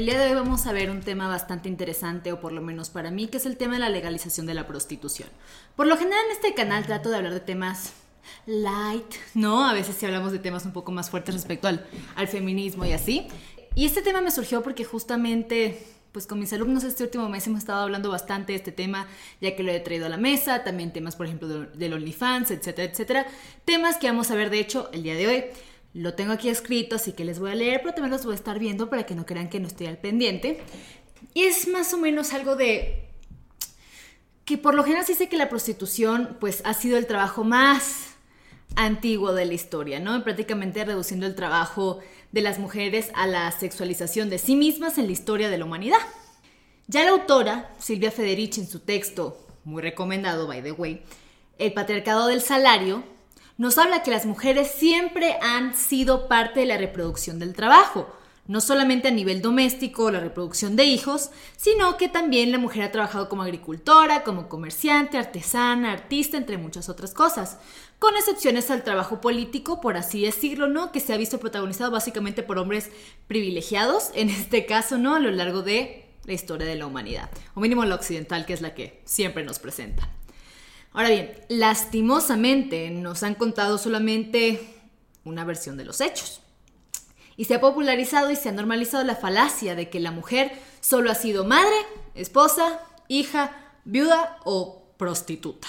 El día de hoy vamos a ver un tema bastante interesante, o por lo menos para mí, que es el tema de la legalización de la prostitución. Por lo general en este canal trato de hablar de temas light, ¿no? A veces sí hablamos de temas un poco más fuertes respecto al, al feminismo y así. Y este tema me surgió porque justamente pues con mis alumnos este último mes hemos estado hablando bastante de este tema, ya que lo he traído a la mesa, también temas, por ejemplo, del OnlyFans, etcétera, etcétera. Temas que vamos a ver, de hecho, el día de hoy. Lo tengo aquí escrito, así que les voy a leer, pero también los voy a estar viendo para que no crean que no estoy al pendiente. Y es más o menos algo de que por lo general sí sé que la prostitución pues ha sido el trabajo más antiguo de la historia, ¿no? Prácticamente reduciendo el trabajo de las mujeres a la sexualización de sí mismas en la historia de la humanidad. Ya la autora, Silvia Federici, en su texto, muy recomendado, by the way, El patriarcado del salario, nos habla que las mujeres siempre han sido parte de la reproducción del trabajo, no solamente a nivel doméstico, la reproducción de hijos, sino que también la mujer ha trabajado como agricultora, como comerciante, artesana, artista, entre muchas otras cosas, con excepciones al trabajo político, por así decirlo, ¿no? Que se ha visto protagonizado básicamente por hombres privilegiados, en este caso, ¿no? A lo largo de la historia de la humanidad, o mínimo la occidental, que es la que siempre nos presenta. Ahora bien, lastimosamente nos han contado solamente una versión de los hechos. Y se ha popularizado y se ha normalizado la falacia de que la mujer solo ha sido madre, esposa, hija, viuda o prostituta.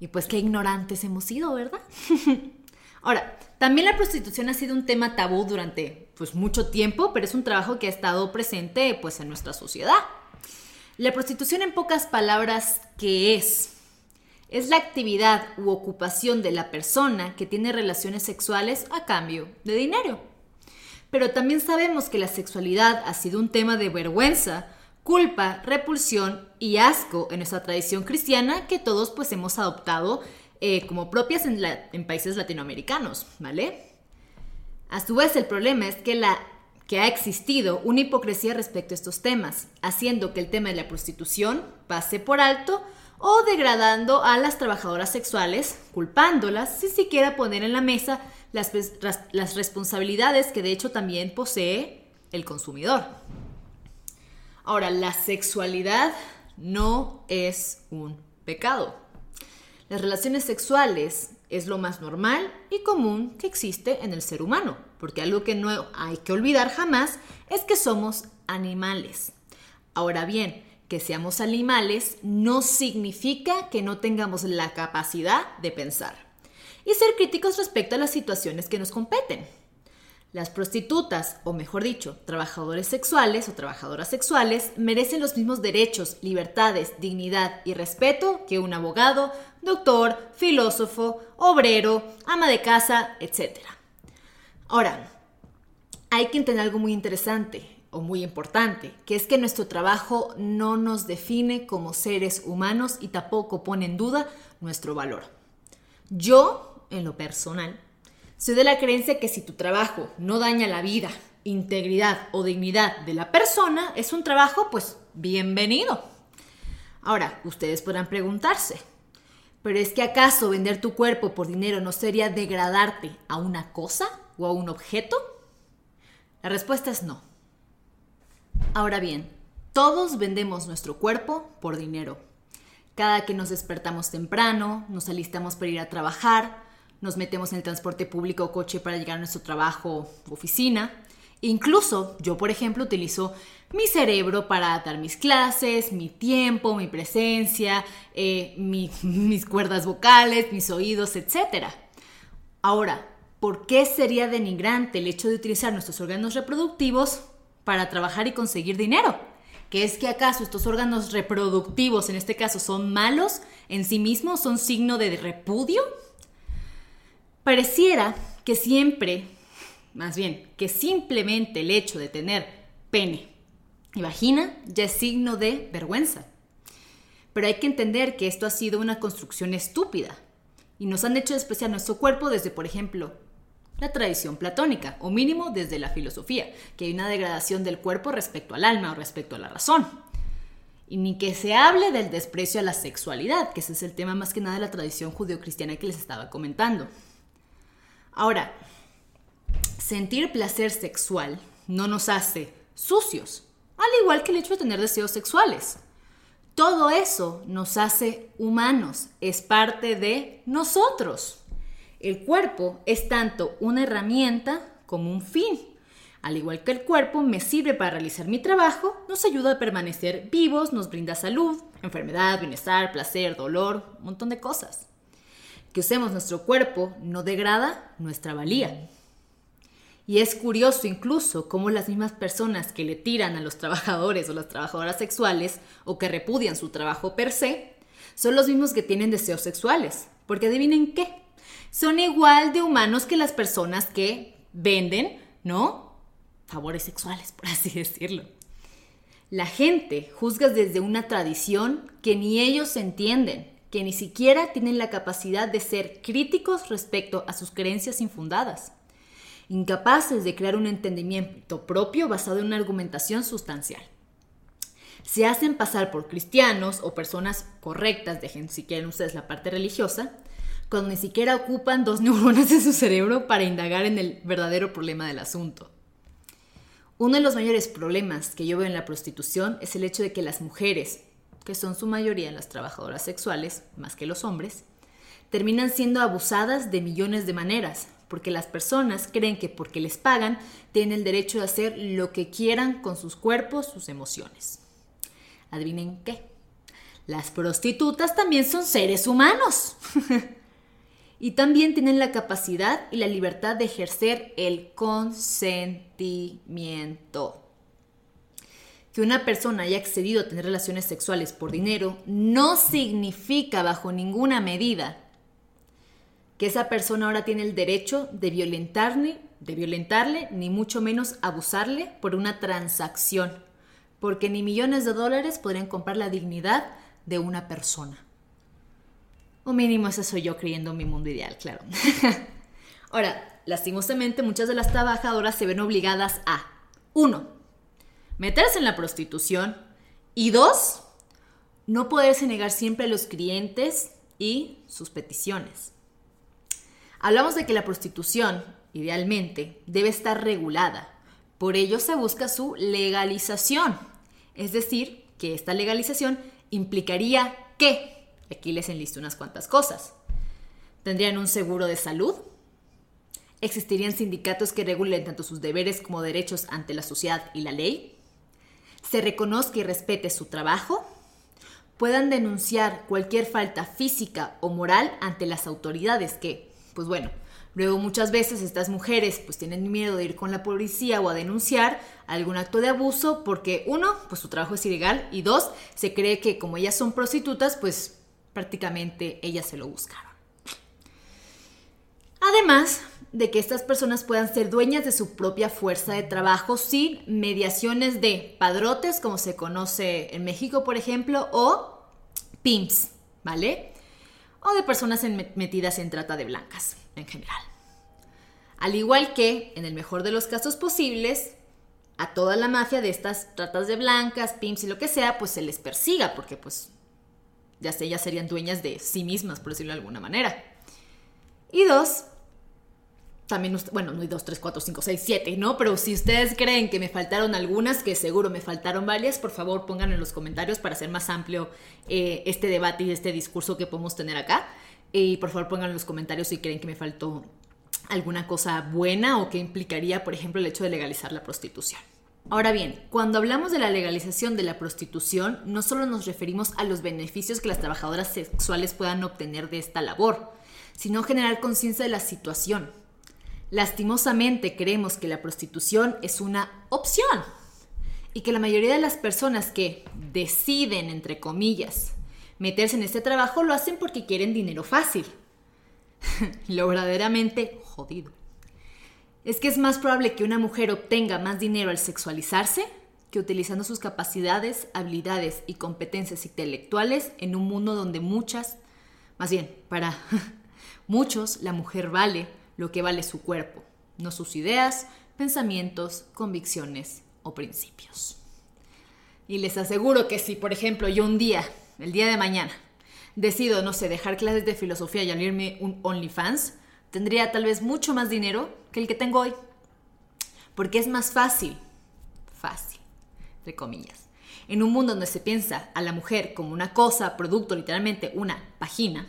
Y pues qué ignorantes hemos sido, ¿verdad? Ahora, también la prostitución ha sido un tema tabú durante pues mucho tiempo, pero es un trabajo que ha estado presente pues en nuestra sociedad. La prostitución en pocas palabras, ¿qué es? Es la actividad u ocupación de la persona que tiene relaciones sexuales a cambio de dinero. Pero también sabemos que la sexualidad ha sido un tema de vergüenza, culpa, repulsión y asco en nuestra tradición cristiana que todos pues hemos adoptado eh, como propias en, en países latinoamericanos, ¿vale? A su vez el problema es que la que ha existido una hipocresía respecto a estos temas, haciendo que el tema de la prostitución pase por alto o degradando a las trabajadoras sexuales, culpándolas sin siquiera poner en la mesa las, las responsabilidades que de hecho también posee el consumidor. Ahora, la sexualidad no es un pecado. Las relaciones sexuales es lo más normal y común que existe en el ser humano, porque algo que no hay que olvidar jamás es que somos animales. Ahora bien, que seamos animales no significa que no tengamos la capacidad de pensar y ser críticos respecto a las situaciones que nos competen. Las prostitutas, o mejor dicho, trabajadores sexuales o trabajadoras sexuales, merecen los mismos derechos, libertades, dignidad y respeto que un abogado, doctor, filósofo, obrero, ama de casa, etc. Ahora, hay que entender algo muy interesante o muy importante, que es que nuestro trabajo no nos define como seres humanos y tampoco pone en duda nuestro valor. Yo, en lo personal, soy de la creencia que si tu trabajo no daña la vida, integridad o dignidad de la persona, es un trabajo pues bienvenido. Ahora, ustedes podrán preguntarse, ¿pero es que acaso vender tu cuerpo por dinero no sería degradarte a una cosa o a un objeto? La respuesta es no. Ahora bien, todos vendemos nuestro cuerpo por dinero. Cada que nos despertamos temprano, nos alistamos para ir a trabajar, nos metemos en el transporte público o coche para llegar a nuestro trabajo o oficina. Incluso yo, por ejemplo, utilizo mi cerebro para dar mis clases, mi tiempo, mi presencia, eh, mis cuerdas vocales, mis oídos, etc. Ahora, ¿por qué sería denigrante el hecho de utilizar nuestros órganos reproductivos para trabajar y conseguir dinero. ¿Que es que acaso estos órganos reproductivos, en este caso, son malos en sí mismos? ¿Son signo de repudio? Pareciera que siempre, más bien, que simplemente el hecho de tener pene y vagina ya es signo de vergüenza. Pero hay que entender que esto ha sido una construcción estúpida y nos han hecho despreciar nuestro cuerpo desde, por ejemplo, la tradición platónica, o mínimo desde la filosofía, que hay una degradación del cuerpo respecto al alma o respecto a la razón. Y ni que se hable del desprecio a la sexualidad, que ese es el tema más que nada de la tradición judeocristiana que les estaba comentando. Ahora, sentir placer sexual no nos hace sucios, al igual que el hecho de tener deseos sexuales. Todo eso nos hace humanos, es parte de nosotros. El cuerpo es tanto una herramienta como un fin. Al igual que el cuerpo me sirve para realizar mi trabajo, nos ayuda a permanecer vivos, nos brinda salud, enfermedad, bienestar, placer, dolor, un montón de cosas. Que usemos nuestro cuerpo no degrada nuestra valía. Y es curioso incluso cómo las mismas personas que le tiran a los trabajadores o las trabajadoras sexuales o que repudian su trabajo per se, son los mismos que tienen deseos sexuales. Porque adivinen qué, son igual de humanos que las personas que venden, ¿no? Favores sexuales, por así decirlo. La gente juzga desde una tradición que ni ellos entienden, que ni siquiera tienen la capacidad de ser críticos respecto a sus creencias infundadas incapaces de crear un entendimiento propio basado en una argumentación sustancial. Se hacen pasar por cristianos o personas correctas, dejen si quieren ustedes la parte religiosa, cuando ni siquiera ocupan dos neuronas de su cerebro para indagar en el verdadero problema del asunto. Uno de los mayores problemas que yo veo en la prostitución es el hecho de que las mujeres, que son su mayoría las trabajadoras sexuales, más que los hombres, terminan siendo abusadas de millones de maneras, porque las personas creen que porque les pagan tienen el derecho de hacer lo que quieran con sus cuerpos, sus emociones. Adivinen qué. Las prostitutas también son seres humanos. y también tienen la capacidad y la libertad de ejercer el consentimiento. Que una persona haya accedido a tener relaciones sexuales por dinero no significa bajo ninguna medida que esa persona ahora tiene el derecho de violentarle, de violentarle, ni mucho menos abusarle por una transacción, porque ni millones de dólares podrían comprar la dignidad de una persona. O mínimo eso soy yo creyendo en mi mundo ideal, claro. ahora, lastimosamente muchas de las trabajadoras se ven obligadas a, uno, meterse en la prostitución y dos, no poderse negar siempre a los clientes y sus peticiones. Hablamos de que la prostitución, idealmente, debe estar regulada. Por ello se busca su legalización. Es decir, que esta legalización implicaría que, aquí les enlisto unas cuantas cosas, tendrían un seguro de salud, existirían sindicatos que regulen tanto sus deberes como derechos ante la sociedad y la ley, se reconozca y respete su trabajo, puedan denunciar cualquier falta física o moral ante las autoridades que, pues bueno, luego muchas veces estas mujeres pues tienen miedo de ir con la policía o a denunciar algún acto de abuso porque uno, pues su trabajo es ilegal y dos, se cree que como ellas son prostitutas, pues prácticamente ellas se lo buscaron. Además de que estas personas puedan ser dueñas de su propia fuerza de trabajo sin mediaciones de padrotes, como se conoce en México, por ejemplo, o pimps, ¿vale? o de personas metidas en trata de blancas en general. Al igual que, en el mejor de los casos posibles, a toda la mafia de estas tratas de blancas, pimps y lo que sea, pues se les persiga, porque pues ya sé, ellas serían dueñas de sí mismas, por decirlo de alguna manera. Y dos, también, bueno, no hay dos, tres, cuatro, cinco, seis, siete, ¿no? Pero si ustedes creen que me faltaron algunas, que seguro me faltaron varias, por favor pongan en los comentarios para hacer más amplio eh, este debate y este discurso que podemos tener acá. Y por favor pongan en los comentarios si creen que me faltó alguna cosa buena o que implicaría, por ejemplo, el hecho de legalizar la prostitución. Ahora bien, cuando hablamos de la legalización de la prostitución, no solo nos referimos a los beneficios que las trabajadoras sexuales puedan obtener de esta labor, sino generar conciencia de la situación Lastimosamente creemos que la prostitución es una opción y que la mayoría de las personas que deciden, entre comillas, meterse en este trabajo lo hacen porque quieren dinero fácil. lo verdaderamente jodido. Es que es más probable que una mujer obtenga más dinero al sexualizarse que utilizando sus capacidades, habilidades y competencias intelectuales en un mundo donde muchas, más bien, para muchos, la mujer vale lo que vale su cuerpo, no sus ideas, pensamientos, convicciones o principios. Y les aseguro que si, por ejemplo, yo un día, el día de mañana, decido, no sé, dejar clases de filosofía y abrirme un OnlyFans, tendría tal vez mucho más dinero que el que tengo hoy. Porque es más fácil, fácil, entre comillas. En un mundo donde se piensa a la mujer como una cosa, producto, literalmente una página,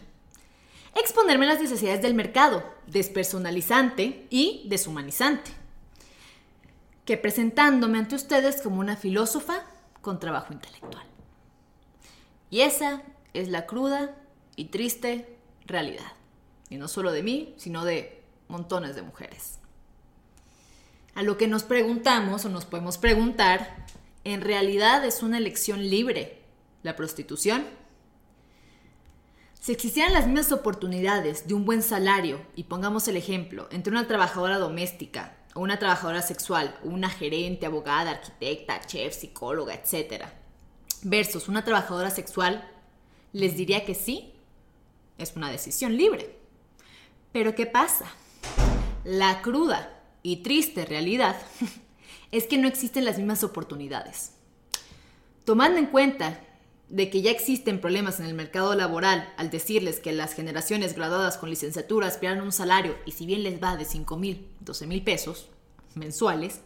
exponerme a las necesidades del mercado, despersonalizante y deshumanizante, que presentándome ante ustedes como una filósofa con trabajo intelectual. Y esa es la cruda y triste realidad. Y no solo de mí, sino de montones de mujeres. A lo que nos preguntamos o nos podemos preguntar, ¿en realidad es una elección libre la prostitución? Si existieran las mismas oportunidades de un buen salario, y pongamos el ejemplo, entre una trabajadora doméstica o una trabajadora sexual, una gerente, abogada, arquitecta, chef, psicóloga, etc., versus una trabajadora sexual, les diría que sí, es una decisión libre. Pero ¿qué pasa? La cruda y triste realidad es que no existen las mismas oportunidades. Tomando en cuenta de que ya existen problemas en el mercado laboral al decirles que las generaciones graduadas con licenciatura aspiran a un salario y si bien les va de 5 mil, 12 mil pesos mensuales,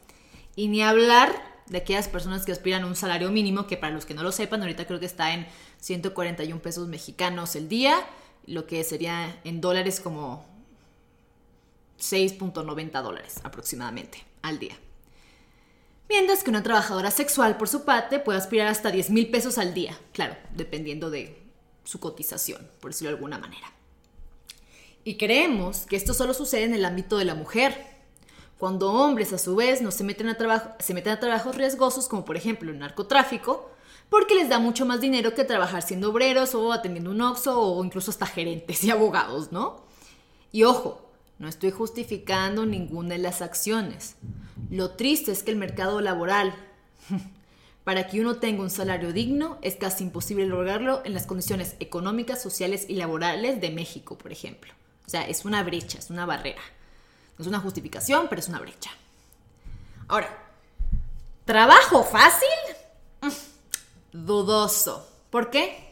y ni hablar de aquellas personas que aspiran a un salario mínimo, que para los que no lo sepan, ahorita creo que está en 141 pesos mexicanos el día, lo que sería en dólares como 6.90 dólares aproximadamente al día. Mientras que una trabajadora sexual, por su parte, puede aspirar hasta 10 mil pesos al día, claro, dependiendo de su cotización, por decirlo de alguna manera. Y creemos que esto solo sucede en el ámbito de la mujer, cuando hombres a su vez no se meten a, se meten a trabajos riesgosos como por ejemplo el narcotráfico, porque les da mucho más dinero que trabajar siendo obreros o atendiendo un oxo o incluso hasta gerentes y abogados, ¿no? Y ojo, no estoy justificando ninguna de las acciones. Lo triste es que el mercado laboral, para que uno tenga un salario digno, es casi imposible lograrlo en las condiciones económicas, sociales y laborales de México, por ejemplo. O sea, es una brecha, es una barrera. No es una justificación, pero es una brecha. Ahora, ¿trabajo fácil? Mm, dudoso. ¿Por qué?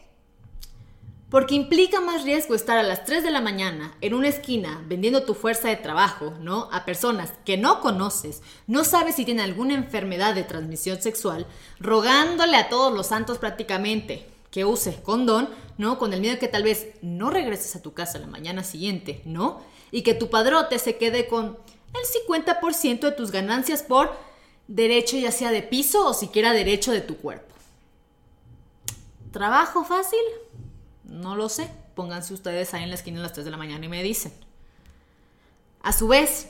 Porque implica más riesgo estar a las 3 de la mañana en una esquina vendiendo tu fuerza de trabajo, ¿no? A personas que no conoces, no sabes si tienen alguna enfermedad de transmisión sexual, rogándole a todos los santos prácticamente que use condón, ¿no? Con el miedo de que tal vez no regreses a tu casa la mañana siguiente, ¿no? Y que tu padrote se quede con el 50% de tus ganancias por derecho ya sea de piso o siquiera derecho de tu cuerpo. ¿Trabajo fácil? No lo sé. Pónganse ustedes ahí en la esquina a las 3 de la mañana y me dicen. A su vez,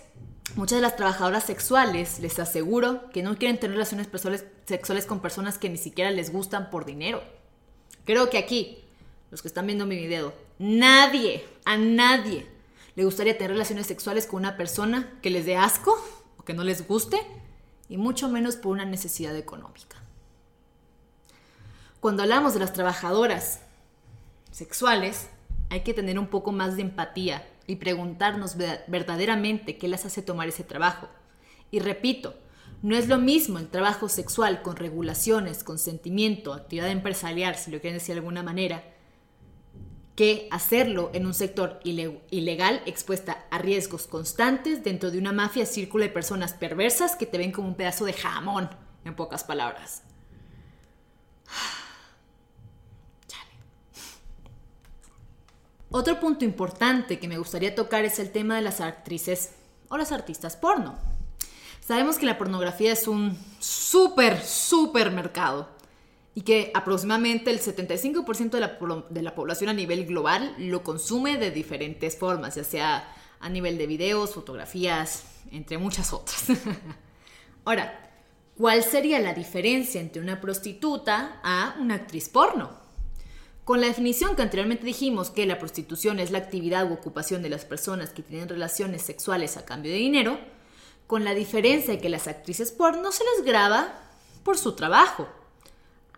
muchas de las trabajadoras sexuales les aseguro que no quieren tener relaciones sexuales con personas que ni siquiera les gustan por dinero. Creo que aquí, los que están viendo mi video, nadie, a nadie, le gustaría tener relaciones sexuales con una persona que les dé asco o que no les guste, y mucho menos por una necesidad económica. Cuando hablamos de las trabajadoras sexuales, hay que tener un poco más de empatía y preguntarnos verdaderamente qué las hace tomar ese trabajo. Y repito, no es lo mismo el trabajo sexual con regulaciones, consentimiento, actividad empresarial, si lo quieren decir de alguna manera, que hacerlo en un sector ilegal expuesta a riesgos constantes dentro de una mafia círculo de personas perversas que te ven como un pedazo de jamón, en pocas palabras. Otro punto importante que me gustaría tocar es el tema de las actrices o las artistas porno. Sabemos que la pornografía es un súper, súper mercado y que aproximadamente el 75% de la, de la población a nivel global lo consume de diferentes formas, ya sea a nivel de videos, fotografías, entre muchas otras. Ahora, ¿cuál sería la diferencia entre una prostituta a una actriz porno? Con la definición que anteriormente dijimos que la prostitución es la actividad u ocupación de las personas que tienen relaciones sexuales a cambio de dinero, con la diferencia de que las actrices porno se les graba por su trabajo.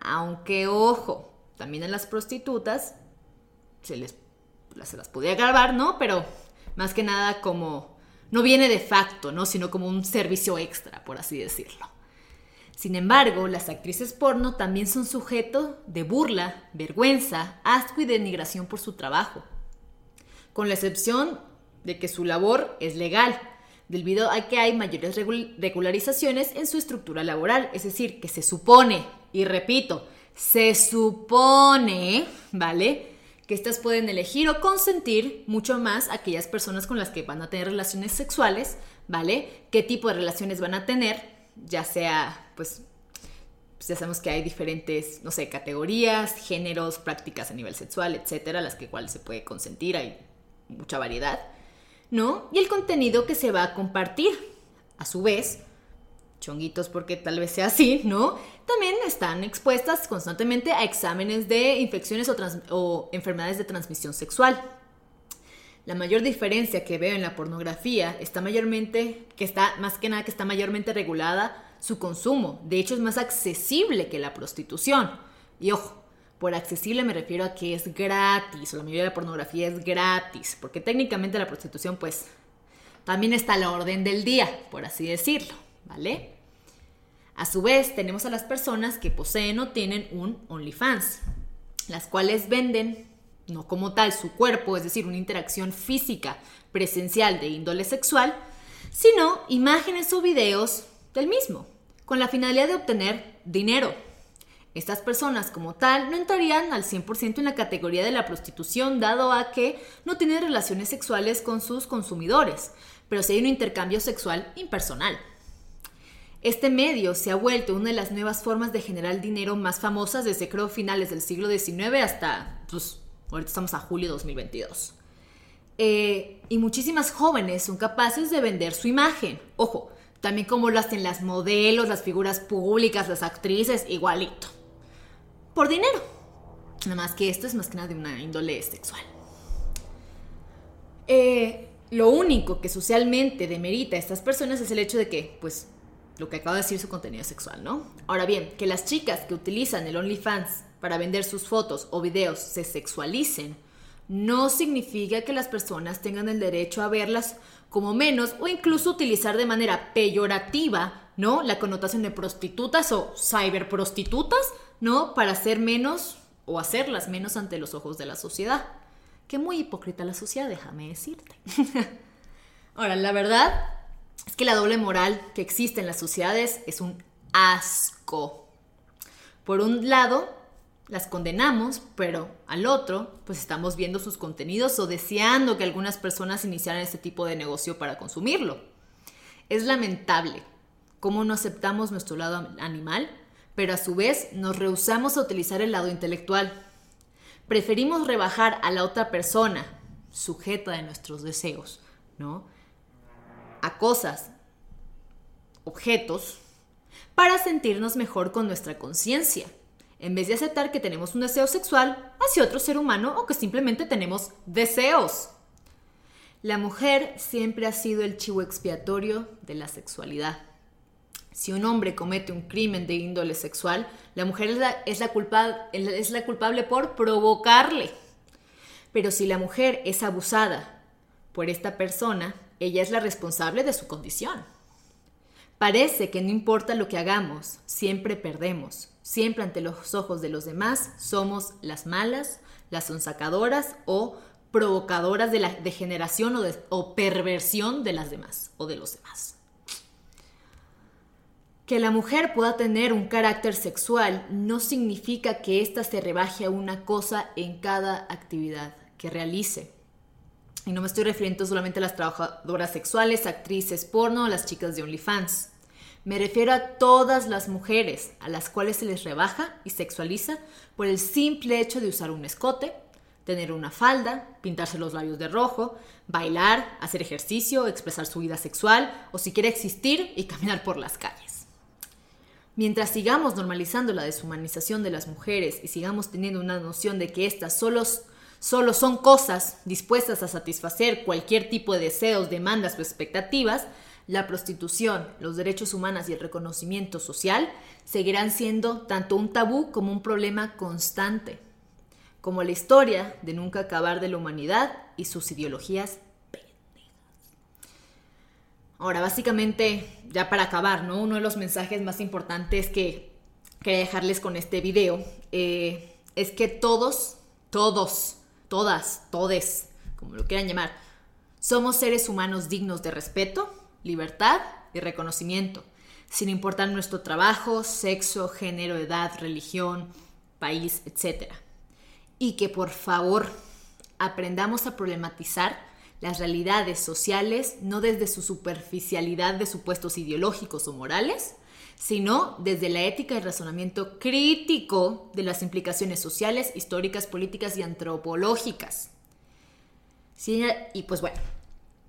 Aunque, ojo, también a las prostitutas se les se las podía grabar, ¿no? Pero más que nada como no viene de facto, ¿no? Sino como un servicio extra, por así decirlo. Sin embargo, las actrices porno también son sujeto de burla, vergüenza, asco y denigración por su trabajo, con la excepción de que su labor es legal, debido a que hay mayores regularizaciones en su estructura laboral, es decir, que se supone, y repito, se supone, ¿vale? Que estas pueden elegir o consentir mucho más aquellas personas con las que van a tener relaciones sexuales, ¿vale? ¿Qué tipo de relaciones van a tener? Ya sea, pues, pues ya sabemos que hay diferentes, no sé, categorías, géneros, prácticas a nivel sexual, etcétera, las que igual se puede consentir, hay mucha variedad, ¿no? Y el contenido que se va a compartir. A su vez, chonguitos porque tal vez sea así, ¿no? También están expuestas constantemente a exámenes de infecciones o, enfermedades de transmisión sexual. La mayor diferencia que veo en la pornografía está mayormente, que está más que nada que está mayormente regulada su consumo. De hecho, es más accesible que la prostitución. Y ojo, por accesible me refiero a que es gratis, o la mayoría de la pornografía es gratis, porque técnicamente la prostitución, pues, también está a la orden del día, por así decirlo, ¿vale? A su vez, tenemos a las personas que poseen o tienen un OnlyFans, las cuales venden, no como tal su cuerpo, es decir, una interacción física presencial de índole sexual, sino imágenes o videos del mismo, con la finalidad de obtener dinero. Estas personas como tal no entrarían al 100% en la categoría de la prostitución, dado a que no tienen relaciones sexuales con sus consumidores, pero sí hay un intercambio sexual impersonal. Este medio se ha vuelto una de las nuevas formas de generar dinero más famosas desde creo finales del siglo XIX hasta, pues, ahorita estamos a julio de 2022. Eh, y muchísimas jóvenes son capaces de vender su imagen. Ojo, también como lo hacen las modelos, las figuras públicas, las actrices, igualito. Por dinero. Nada más que esto es más que nada de una índole sexual. Eh, lo único que socialmente demerita a estas personas es el hecho de que, pues, lo que acaba de decir su contenido sexual, ¿no? Ahora bien, que las chicas que utilizan el OnlyFans para vender sus fotos o videos se sexualicen, no significa que las personas tengan el derecho a verlas como menos o incluso utilizar de manera peyorativa, ¿no? La connotación de prostitutas o cyberprostitutas, ¿no? Para ser menos o hacerlas menos ante los ojos de la sociedad. Que muy hipócrita la sociedad, déjame decirte. Ahora, la verdad es que la doble moral que existe en las sociedades es un asco. Por un lado, las condenamos, pero al otro, pues estamos viendo sus contenidos o deseando que algunas personas iniciaran este tipo de negocio para consumirlo. Es lamentable cómo no aceptamos nuestro lado animal, pero a su vez nos rehusamos a utilizar el lado intelectual. Preferimos rebajar a la otra persona, sujeta de nuestros deseos, ¿no? a cosas, objetos, para sentirnos mejor con nuestra conciencia, en vez de aceptar que tenemos un deseo sexual hacia otro ser humano o que simplemente tenemos deseos. La mujer siempre ha sido el chivo expiatorio de la sexualidad. Si un hombre comete un crimen de índole sexual, la mujer es la, es la, culpable por provocarle. Pero si la mujer es abusada por esta persona, ella es la responsable de su condición. Parece que no importa lo que hagamos, siempre perdemos. Siempre ante los ojos de los demás somos las malas, las sonsacadoras o provocadoras de la degeneración o, perversión de las demás o de los demás. Que la mujer pueda tener un carácter sexual no significa que ésta se rebaje a una cosa en cada actividad que realice. Y no me estoy refiriendo solamente a las trabajadoras sexuales, actrices porno o las chicas de OnlyFans. Me refiero a todas las mujeres a las cuales se les rebaja y sexualiza por el simple hecho de usar un escote, tener una falda, pintarse los labios de rojo, bailar, hacer ejercicio, expresar su vida sexual o si quiere existir y caminar por las calles. Mientras sigamos normalizando la deshumanización de las mujeres y sigamos teniendo una noción de que estas solo solo son cosas dispuestas a satisfacer cualquier tipo de deseos, demandas o expectativas, la prostitución, los derechos humanos y el reconocimiento social seguirán siendo tanto un tabú como un problema constante, como la historia de nunca acabar de la humanidad y sus ideologías. Ahora, básicamente, ya para acabar, ¿no? Uno de los mensajes más importantes que quería dejarles con este video eh, es que todos, todos, todas, todes, como lo quieran llamar, somos seres humanos dignos de respeto, libertad y reconocimiento, sin importar nuestro trabajo, sexo, género, edad, religión, país, etc. Y que por favor aprendamos a problematizar las realidades sociales no desde su superficialidad de supuestos ideológicos o morales, sino desde la ética y razonamiento crítico de las implicaciones sociales, históricas, políticas y antropológicas. y pues bueno,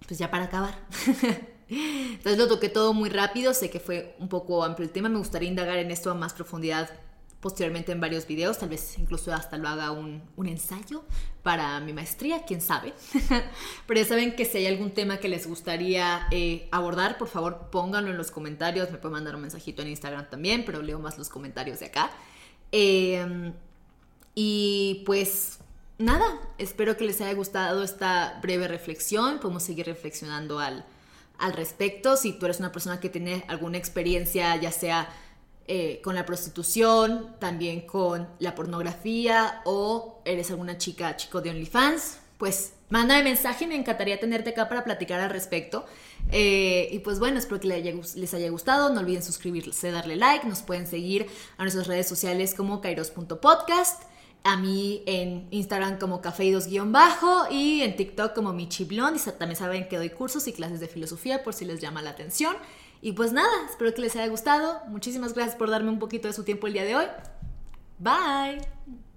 pues ya para acabar. Entonces lo toqué todo muy rápido, sé que fue un poco amplio el tema, me gustaría indagar en esto a más profundidad posteriormente en varios videos, tal vez incluso hasta lo haga un, ensayo para mi maestría, quién sabe. Pero ya saben que si hay algún tema que les gustaría eh, abordar, por favor pónganlo en los comentarios, me pueden mandar un mensajito en Instagram también, pero leo más los comentarios de acá. Em, y pues nada, espero que les haya gustado esta breve reflexión, podemos seguir reflexionando al, al respecto, si tú eres una persona que tiene alguna experiencia, ya sea eh, con la prostitución, también con la pornografía o eres alguna chica, chico de OnlyFans, pues mándame mensaje, me encantaría tenerte acá para platicar al respecto. Eh, y pues bueno, espero que les haya, gustado, no olviden suscribirse, darle like, nos pueden seguir a nuestras redes sociales como kairos.podcast, a mí en Instagram como cafeidos-bajo y en TikTok como Michiblon, y también saben que doy cursos y clases de filosofía por si les llama la atención. Y pues nada, espero que les haya gustado. Muchísimas gracias por darme un poquito de su tiempo el día de hoy. Bye.